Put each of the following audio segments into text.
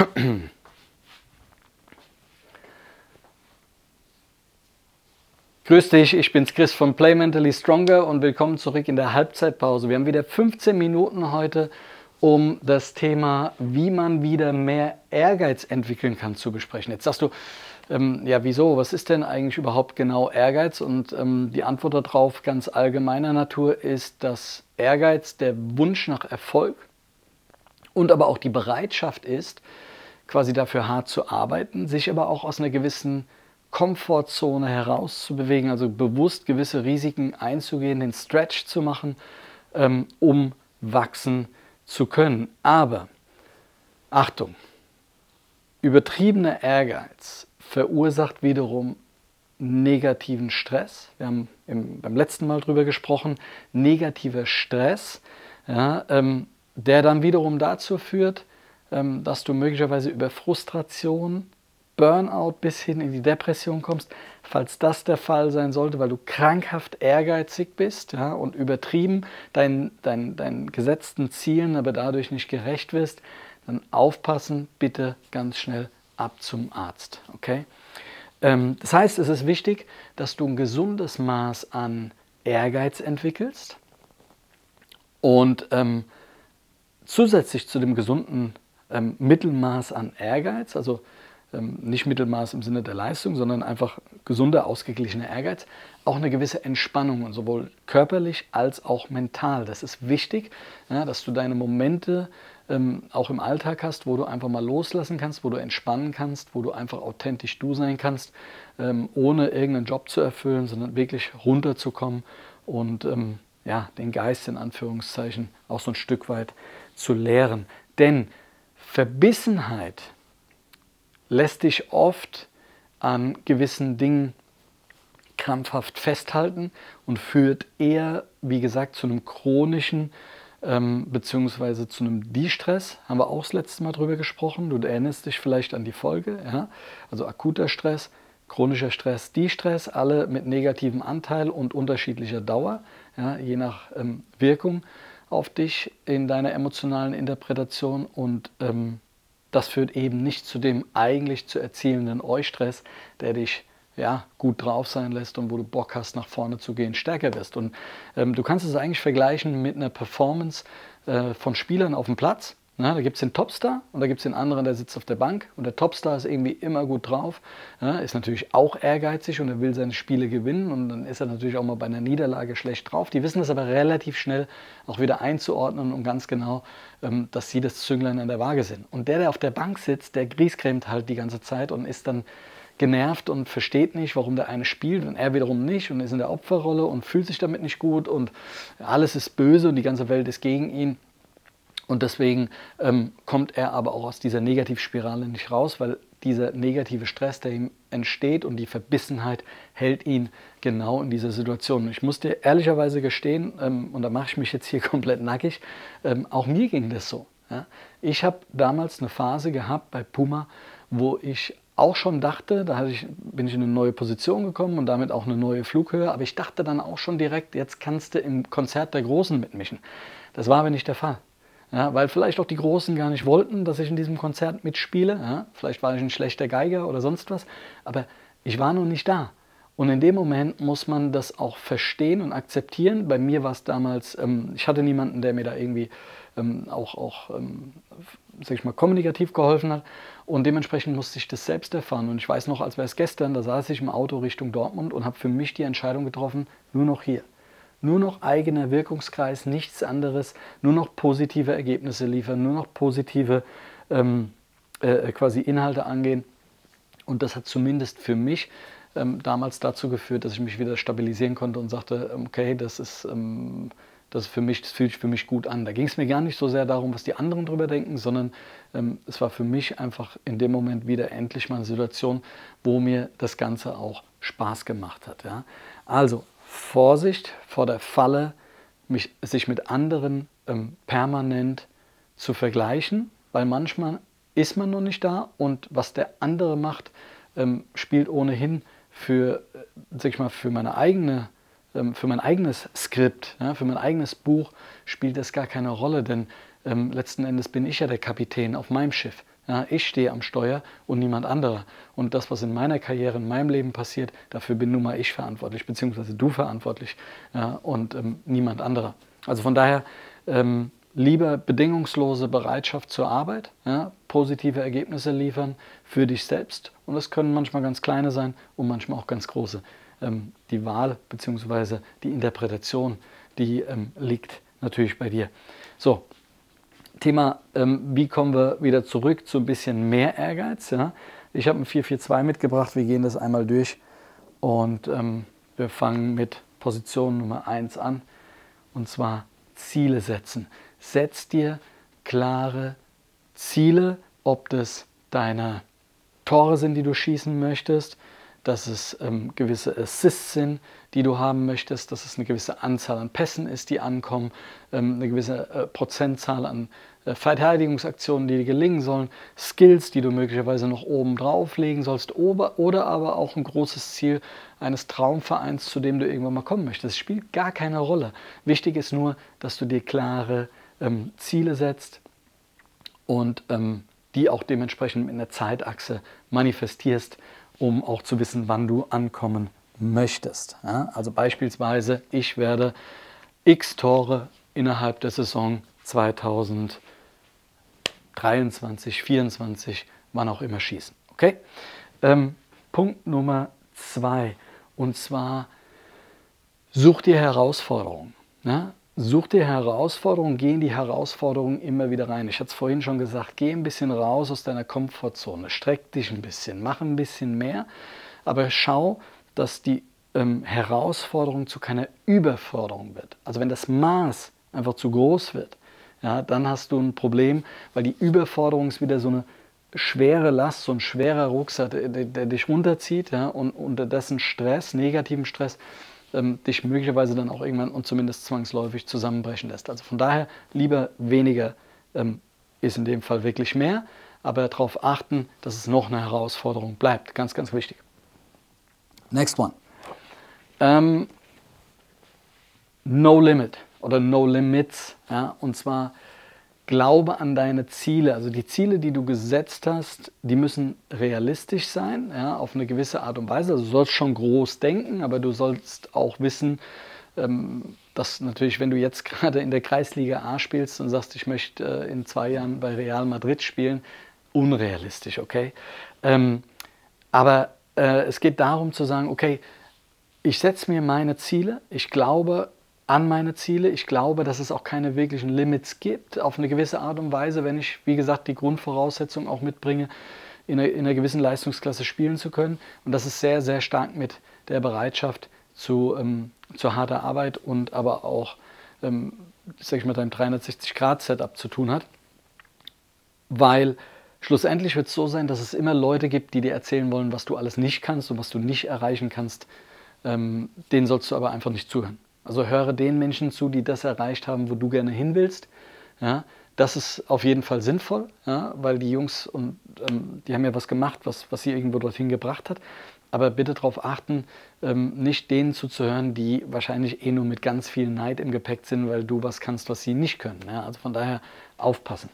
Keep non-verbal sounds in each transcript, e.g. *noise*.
*clears throat* Grüß dich, ich bin's Chris von Play Mentally Stronger und willkommen zurück in der Halbzeitpause. Wir haben wieder 15 Minuten heute, um das Thema, wie man wieder mehr Ehrgeiz entwickeln kann, zu besprechen. Jetzt sagst du, ähm, ja, wieso? Was ist denn eigentlich überhaupt genau Ehrgeiz? Und ähm, die Antwort darauf ganz allgemeiner Natur ist, dass Ehrgeiz der Wunsch nach Erfolg und aber auch die Bereitschaft ist, quasi dafür hart zu arbeiten, sich aber auch aus einer gewissen Komfortzone herauszubewegen, also bewusst gewisse Risiken einzugehen, den Stretch zu machen, ähm, um wachsen zu können. Aber Achtung, übertriebener Ehrgeiz verursacht wiederum negativen Stress. Wir haben im, beim letzten Mal darüber gesprochen, negativer Stress, ja, ähm, der dann wiederum dazu führt, ähm, dass du möglicherweise über Frustration, Burnout bis hin in die Depression kommst, falls das der Fall sein sollte, weil du krankhaft ehrgeizig bist ja, und übertrieben deinen dein, dein gesetzten Zielen, aber dadurch nicht gerecht wirst, dann aufpassen, bitte ganz schnell ab zum Arzt. Okay? Ähm, das heißt, es ist wichtig, dass du ein gesundes Maß an Ehrgeiz entwickelst und ähm, zusätzlich zu dem gesunden ähm, Mittelmaß an Ehrgeiz, also ähm, nicht Mittelmaß im Sinne der Leistung, sondern einfach gesunder, ausgeglichener Ehrgeiz, auch eine gewisse Entspannung und sowohl körperlich als auch mental. Das ist wichtig, ja, dass du deine Momente ähm, auch im Alltag hast, wo du einfach mal loslassen kannst, wo du entspannen kannst, wo du einfach authentisch du sein kannst, ähm, ohne irgendeinen Job zu erfüllen, sondern wirklich runterzukommen und ähm, ja, den Geist in Anführungszeichen auch so ein Stück weit zu lehren. Denn Verbissenheit lässt dich oft an gewissen Dingen krampfhaft festhalten und führt eher, wie gesagt, zu einem chronischen ähm, beziehungsweise zu einem De-Stress. Haben wir auch das letzte Mal drüber gesprochen. Du erinnerst dich vielleicht an die Folge. Ja? Also akuter Stress, chronischer Stress, De-Stress, alle mit negativem Anteil und unterschiedlicher Dauer, ja? je nach ähm, Wirkung auf dich in deiner emotionalen Interpretation und ähm, das führt eben nicht zu dem eigentlich zu erzielenden Eustress, der dich ja, gut drauf sein lässt und wo du Bock hast, nach vorne zu gehen, stärker wirst. Und ähm, du kannst es eigentlich vergleichen mit einer Performance äh, von Spielern auf dem Platz. Ja, da gibt es den Topstar und da gibt es den anderen, der sitzt auf der Bank und der Topstar ist irgendwie immer gut drauf, ja, ist natürlich auch ehrgeizig und er will seine Spiele gewinnen und dann ist er natürlich auch mal bei einer Niederlage schlecht drauf. Die wissen das aber relativ schnell auch wieder einzuordnen und ganz genau, ähm, dass sie das Zünglein an der Waage sind. Und der, der auf der Bank sitzt, der griesgrämt halt die ganze Zeit und ist dann genervt und versteht nicht, warum der eine spielt und er wiederum nicht und ist in der Opferrolle und fühlt sich damit nicht gut und alles ist böse und die ganze Welt ist gegen ihn. Und deswegen ähm, kommt er aber auch aus dieser Negativspirale nicht raus, weil dieser negative Stress, der ihm entsteht und die Verbissenheit hält ihn genau in dieser Situation. Ich muss dir ehrlicherweise gestehen, ähm, und da mache ich mich jetzt hier *laughs* komplett nackig, ähm, auch mir ging das so. Ja? Ich habe damals eine Phase gehabt bei Puma, wo ich auch schon dachte, da ich, bin ich in eine neue Position gekommen und damit auch eine neue Flughöhe, aber ich dachte dann auch schon direkt, jetzt kannst du im Konzert der Großen mitmischen. Das war aber nicht der Fall. Ja, weil vielleicht auch die Großen gar nicht wollten, dass ich in diesem Konzert mitspiele. Ja, vielleicht war ich ein schlechter Geiger oder sonst was, aber ich war noch nicht da. Und in dem Moment muss man das auch verstehen und akzeptieren. Bei mir war es damals, ähm, ich hatte niemanden, der mir da irgendwie ähm, auch, auch ähm, sag ich mal, kommunikativ geholfen hat. Und dementsprechend musste ich das selbst erfahren. Und ich weiß noch, als wäre es gestern, da saß ich im Auto Richtung Dortmund und habe für mich die Entscheidung getroffen, nur noch hier. Nur noch eigener Wirkungskreis, nichts anderes, nur noch positive Ergebnisse liefern, nur noch positive ähm, äh, quasi Inhalte angehen. Und das hat zumindest für mich ähm, damals dazu geführt, dass ich mich wieder stabilisieren konnte und sagte, okay, das ist, ähm, das, für mich, das fühlt sich für mich gut an. Da ging es mir gar nicht so sehr darum, was die anderen drüber denken, sondern ähm, es war für mich einfach in dem Moment wieder endlich mal eine Situation, wo mir das Ganze auch Spaß gemacht hat. Ja? Also Vorsicht vor der Falle, mich, sich mit anderen ähm, permanent zu vergleichen, weil manchmal ist man noch nicht da und was der andere macht, ähm, spielt ohnehin für, äh, sag ich mal, für meine eigene ähm, für mein eigenes Skript, ja, für mein eigenes Buch spielt das gar keine Rolle, denn ähm, letzten Endes bin ich ja der Kapitän auf meinem Schiff. Ja, ich stehe am Steuer und niemand anderer. Und das, was in meiner Karriere, in meinem Leben passiert, dafür bin nun mal ich verantwortlich, beziehungsweise du verantwortlich ja, und ähm, niemand anderer. Also von daher ähm, lieber bedingungslose Bereitschaft zur Arbeit, ja, positive Ergebnisse liefern für dich selbst. Und das können manchmal ganz kleine sein und manchmal auch ganz große. Ähm, die Wahl bzw. die Interpretation, die ähm, liegt natürlich bei dir. So, Thema, ähm, wie kommen wir wieder zurück zu ein bisschen mehr Ehrgeiz. Ja? Ich habe ein 442 mitgebracht, wir gehen das einmal durch und ähm, wir fangen mit Position Nummer 1 an und zwar Ziele setzen. Setz dir klare Ziele, ob das deine Tore sind, die du schießen möchtest, dass es ähm, gewisse Assists sind, die du haben möchtest, dass es eine gewisse Anzahl an Pässen ist, die ankommen, ähm, eine gewisse äh, Prozentzahl an äh, Verteidigungsaktionen, die dir gelingen sollen, Skills, die du möglicherweise noch oben drauflegen sollst, oder, oder aber auch ein großes Ziel eines Traumvereins, zu dem du irgendwann mal kommen möchtest. Das spielt gar keine Rolle. Wichtig ist nur, dass du dir klare ähm, Ziele setzt und ähm, die auch dementsprechend mit einer Zeitachse manifestierst um auch zu wissen, wann du ankommen möchtest. Ja, also beispielsweise, ich werde x Tore innerhalb der Saison 2023, 2024, wann auch immer schießen. Okay? Ähm, Punkt Nummer zwei, und zwar such dir Herausforderungen. Ja? Such dir Herausforderungen, geh in die Herausforderungen immer wieder rein. Ich hatte es vorhin schon gesagt, geh ein bisschen raus aus deiner Komfortzone, streck dich ein bisschen, mach ein bisschen mehr, aber schau, dass die ähm, Herausforderung zu keiner Überforderung wird. Also wenn das Maß einfach zu groß wird, ja, dann hast du ein Problem, weil die Überforderung ist wieder so eine schwere Last, so ein schwerer Rucksack, der, der dich runterzieht ja, und unter dessen Stress, negativen Stress, ähm, dich möglicherweise dann auch irgendwann und zumindest zwangsläufig zusammenbrechen lässt. Also von daher lieber weniger ähm, ist in dem Fall wirklich mehr, aber darauf achten, dass es noch eine Herausforderung bleibt. Ganz, ganz wichtig. Next one. Ähm, no Limit oder No Limits. Ja, und zwar Glaube an deine Ziele. Also die Ziele, die du gesetzt hast, die müssen realistisch sein, ja, auf eine gewisse Art und Weise. Also du sollst schon groß denken, aber du sollst auch wissen, ähm, dass natürlich, wenn du jetzt *laughs* gerade in der Kreisliga A spielst und sagst, ich möchte äh, in zwei Jahren bei Real Madrid spielen, unrealistisch, okay? Ähm, aber äh, es geht darum zu sagen, okay, ich setze mir meine Ziele, ich glaube an meine Ziele. Ich glaube, dass es auch keine wirklichen Limits gibt, auf eine gewisse Art und Weise, wenn ich, wie gesagt, die Grundvoraussetzung auch mitbringe, in einer, in einer gewissen Leistungsklasse spielen zu können. Und das ist sehr, sehr stark mit der Bereitschaft zu, ähm, zu harter Arbeit und aber auch, ähm, sag ich mal, deinem 360-Grad-Setup zu tun hat. Weil schlussendlich wird es so sein, dass es immer Leute gibt, die dir erzählen wollen, was du alles nicht kannst und was du nicht erreichen kannst. Ähm, denen sollst du aber einfach nicht zuhören. Also höre den Menschen zu, die das erreicht haben, wo du gerne hin willst. Ja, das ist auf jeden Fall sinnvoll, ja, weil die Jungs und ähm, die haben ja was gemacht, was, was sie irgendwo dorthin gebracht hat. Aber bitte darauf achten, ähm, nicht denen zuzuhören, die wahrscheinlich eh nur mit ganz viel Neid im Gepäck sind, weil du was kannst, was sie nicht können. Ja, also von daher aufpassen.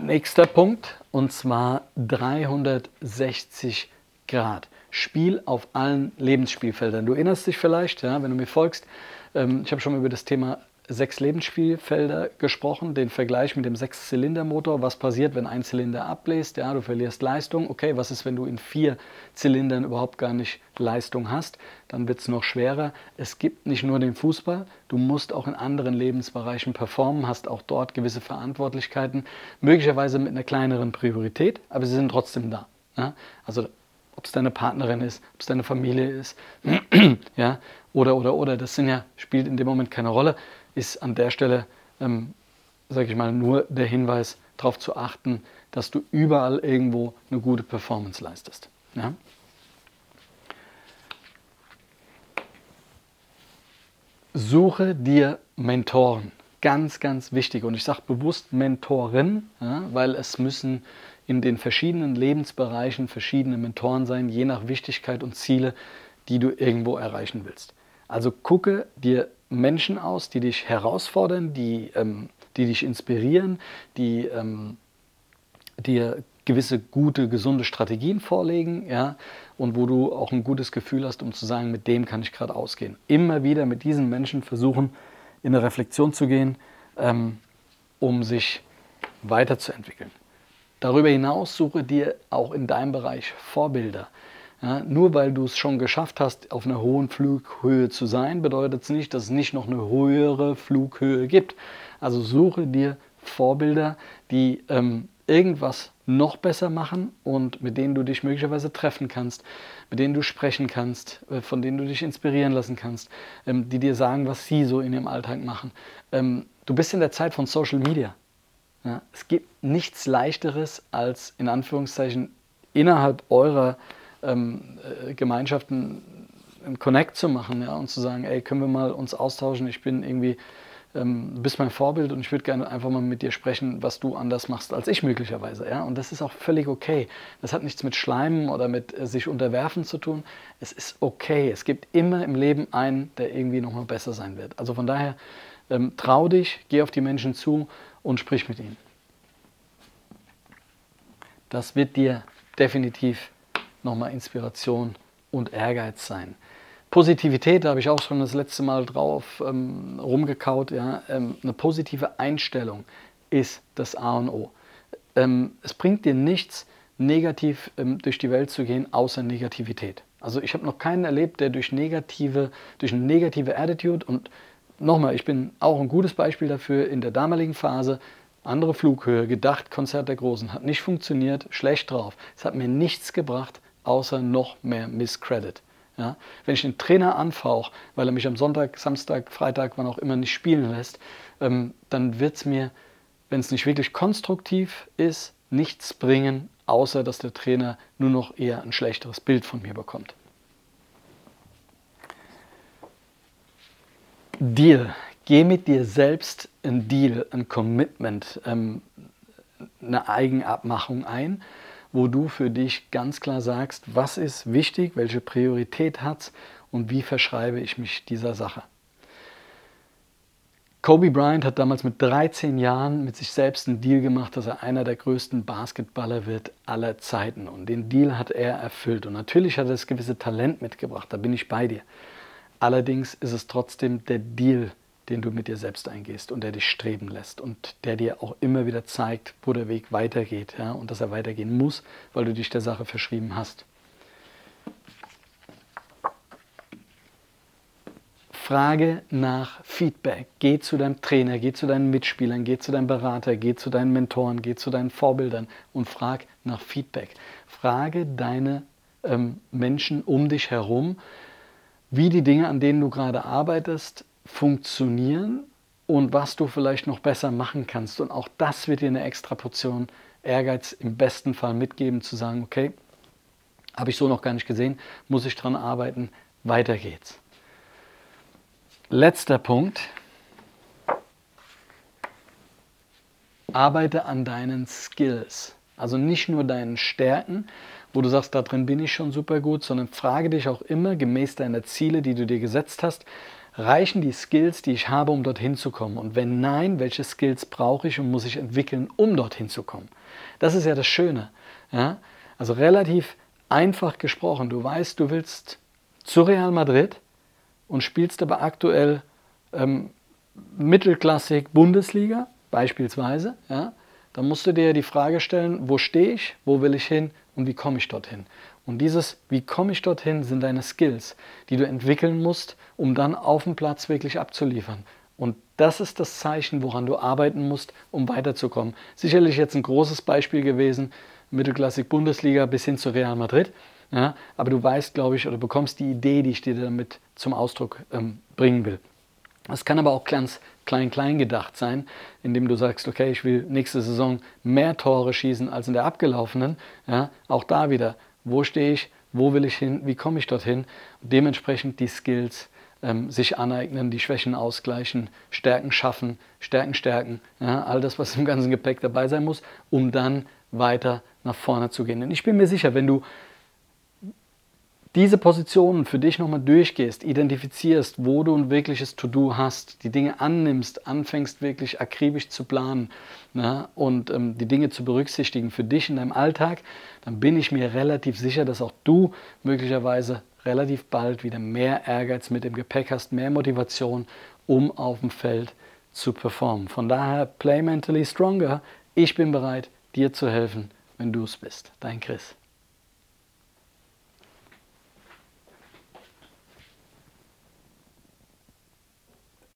Nächster Punkt und zwar 360 Grad. Spiel auf allen Lebensspielfeldern. Du erinnerst dich vielleicht, ja, wenn du mir folgst, ähm, ich habe schon mal über das Thema sechs Lebensspielfelder gesprochen, den Vergleich mit dem Sechszylindermotor. Was passiert, wenn ein Zylinder abbläst? Ja, du verlierst Leistung. Okay, was ist, wenn du in vier Zylindern überhaupt gar nicht Leistung hast? Dann wird es noch schwerer. Es gibt nicht nur den Fußball, du musst auch in anderen Lebensbereichen performen, hast auch dort gewisse Verantwortlichkeiten, möglicherweise mit einer kleineren Priorität, aber sie sind trotzdem da. Ja? Also ob es deine Partnerin ist, ob es deine Familie ist, *clears throat* ja, oder, oder, oder, das sind ja, spielt in dem Moment keine Rolle, ist an der Stelle, ähm, sage ich mal, nur der Hinweis, darauf zu achten, dass du überall irgendwo eine gute Performance leistest. Ja? Suche dir Mentoren. Ganz, ganz wichtig. Und ich sage bewusst Mentorin, ja, weil es müssen in den verschiedenen Lebensbereichen verschiedene Mentoren sein, je nach Wichtigkeit und Ziele, die du irgendwo erreichen willst. Also gucke dir Menschen aus, die dich herausfordern, die, ähm, die dich inspirieren, die ähm, dir gewisse gute, gesunde Strategien vorlegen, ja, und wo du auch ein gutes Gefühl hast, um zu sagen, mit dem kann ich gerade ausgehen. Immer wieder mit diesen Menschen versuchen, in eine Reflexion zu gehen, ähm, um sich weiterzuentwickeln. Darüber hinaus suche dir auch in deinem Bereich Vorbilder. Ja, nur weil du es schon geschafft hast, auf einer hohen Flughöhe zu sein, bedeutet es nicht, dass es nicht noch eine höhere Flughöhe gibt. Also suche dir Vorbilder, die ähm, irgendwas noch besser machen und mit denen du dich möglicherweise treffen kannst, mit denen du sprechen kannst, äh, von denen du dich inspirieren lassen kannst, ähm, die dir sagen, was sie so in ihrem Alltag machen. Ähm, du bist in der Zeit von Social Media. Ja, es gibt nichts leichteres als in Anführungszeichen innerhalb eurer ähm, äh, Gemeinschaften einen Connect zu machen ja, und zu sagen, ey, können wir mal uns austauschen? Ich bin irgendwie, ähm, du bist mein Vorbild und ich würde gerne einfach mal mit dir sprechen, was du anders machst als ich möglicherweise. Ja? Und das ist auch völlig okay. Das hat nichts mit Schleimen oder mit äh, sich unterwerfen zu tun. Es ist okay. Es gibt immer im Leben einen, der irgendwie nochmal besser sein wird. Also von daher, ähm, trau dich, geh auf die Menschen zu und sprich mit ihnen. Das wird dir definitiv nochmal Inspiration und Ehrgeiz sein. Positivität, da habe ich auch schon das letzte Mal drauf ähm, rumgekaut. Ja? Ähm, eine positive Einstellung ist das A und O. Ähm, es bringt dir nichts, negativ ähm, durch die Welt zu gehen, außer Negativität. Also ich habe noch keinen erlebt, der durch negative, durch eine negative Attitude und nochmal, ich bin auch ein gutes Beispiel dafür, in der damaligen Phase, andere Flughöhe, gedacht, Konzert der Großen, hat nicht funktioniert, schlecht drauf. Es hat mir nichts gebracht, außer noch mehr Misscredit. Ja? Wenn ich den Trainer anfauche, weil er mich am Sonntag, Samstag, Freitag, wann auch immer nicht spielen lässt, ähm, dann wird es mir, wenn es nicht wirklich konstruktiv ist, nichts bringen, außer dass der Trainer nur noch eher ein schlechteres Bild von mir bekommt. Deal. Geh mit dir selbst ein Deal, ein Commitment, ähm, eine Eigenabmachung ein, wo du für dich ganz klar sagst, was ist wichtig, welche Priorität hat es und wie verschreibe ich mich dieser Sache. Kobe Bryant hat damals mit 13 Jahren mit sich selbst einen Deal gemacht, dass er einer der größten Basketballer wird aller Zeiten. Und den Deal hat er erfüllt. Und natürlich hat er das gewisse Talent mitgebracht, da bin ich bei dir. Allerdings ist es trotzdem der Deal, den du mit dir selbst eingehst und der dich streben lässt und der dir auch immer wieder zeigt, wo der Weg weitergeht ja, und dass er weitergehen muss, weil du dich der Sache verschrieben hast. Frage nach Feedback. Geh zu deinem Trainer, geh zu deinen Mitspielern, geh zu deinem Berater, geh zu deinen Mentoren, geh zu deinen Vorbildern und frag nach Feedback. Frage deine ähm, Menschen um dich herum, wie die Dinge, an denen du gerade arbeitest, funktionieren und was du vielleicht noch besser machen kannst. Und auch das wird dir eine extra Portion Ehrgeiz im besten Fall mitgeben, zu sagen, okay, habe ich so noch gar nicht gesehen, muss ich dran arbeiten, weiter geht's. Letzter Punkt. Arbeite an deinen Skills. Also nicht nur deinen Stärken, wo du sagst, da drin bin ich schon super gut, sondern frage dich auch immer gemäß deiner Ziele, die du dir gesetzt hast, reichen die Skills, die ich habe, um dorthin zu kommen? Und wenn nein, welche Skills brauche ich und muss ich entwickeln, um dorthin zu kommen? Das ist ja das Schöne. Ja? Also relativ einfach gesprochen. Du weißt, du willst zu Real Madrid und spielst aber aktuell ähm, Mittelklassik Bundesliga beispielsweise. Ja? Dann musst du dir die Frage stellen, wo stehe ich, wo will ich hin und wie komme ich dorthin? Und dieses, wie komme ich dorthin, sind deine Skills, die du entwickeln musst, um dann auf dem Platz wirklich abzuliefern. Und das ist das Zeichen, woran du arbeiten musst, um weiterzukommen. Sicherlich jetzt ein großes Beispiel gewesen, Mittelklassik Bundesliga bis hin zu Real Madrid. Ja, aber du weißt, glaube ich, oder bekommst die Idee, die ich dir damit zum Ausdruck ähm, bringen will. Es kann aber auch ganz klein, klein gedacht sein, indem du sagst, okay, ich will nächste Saison mehr Tore schießen als in der abgelaufenen. Ja, auch da wieder wo stehe ich, wo will ich hin, wie komme ich dorthin. Und dementsprechend die Skills ähm, sich aneignen, die Schwächen ausgleichen, Stärken schaffen, Stärken stärken, ja, all das, was im ganzen Gepäck dabei sein muss, um dann weiter nach vorne zu gehen. Und ich bin mir sicher, wenn du diese Positionen für dich nochmal durchgehst, identifizierst, wo du ein wirkliches To-Do hast, die Dinge annimmst, anfängst wirklich akribisch zu planen ne, und ähm, die Dinge zu berücksichtigen für dich in deinem Alltag, dann bin ich mir relativ sicher, dass auch du möglicherweise relativ bald wieder mehr Ehrgeiz mit dem Gepäck hast, mehr Motivation, um auf dem Feld zu performen. Von daher, play mentally stronger. Ich bin bereit, dir zu helfen, wenn du es bist. Dein Chris.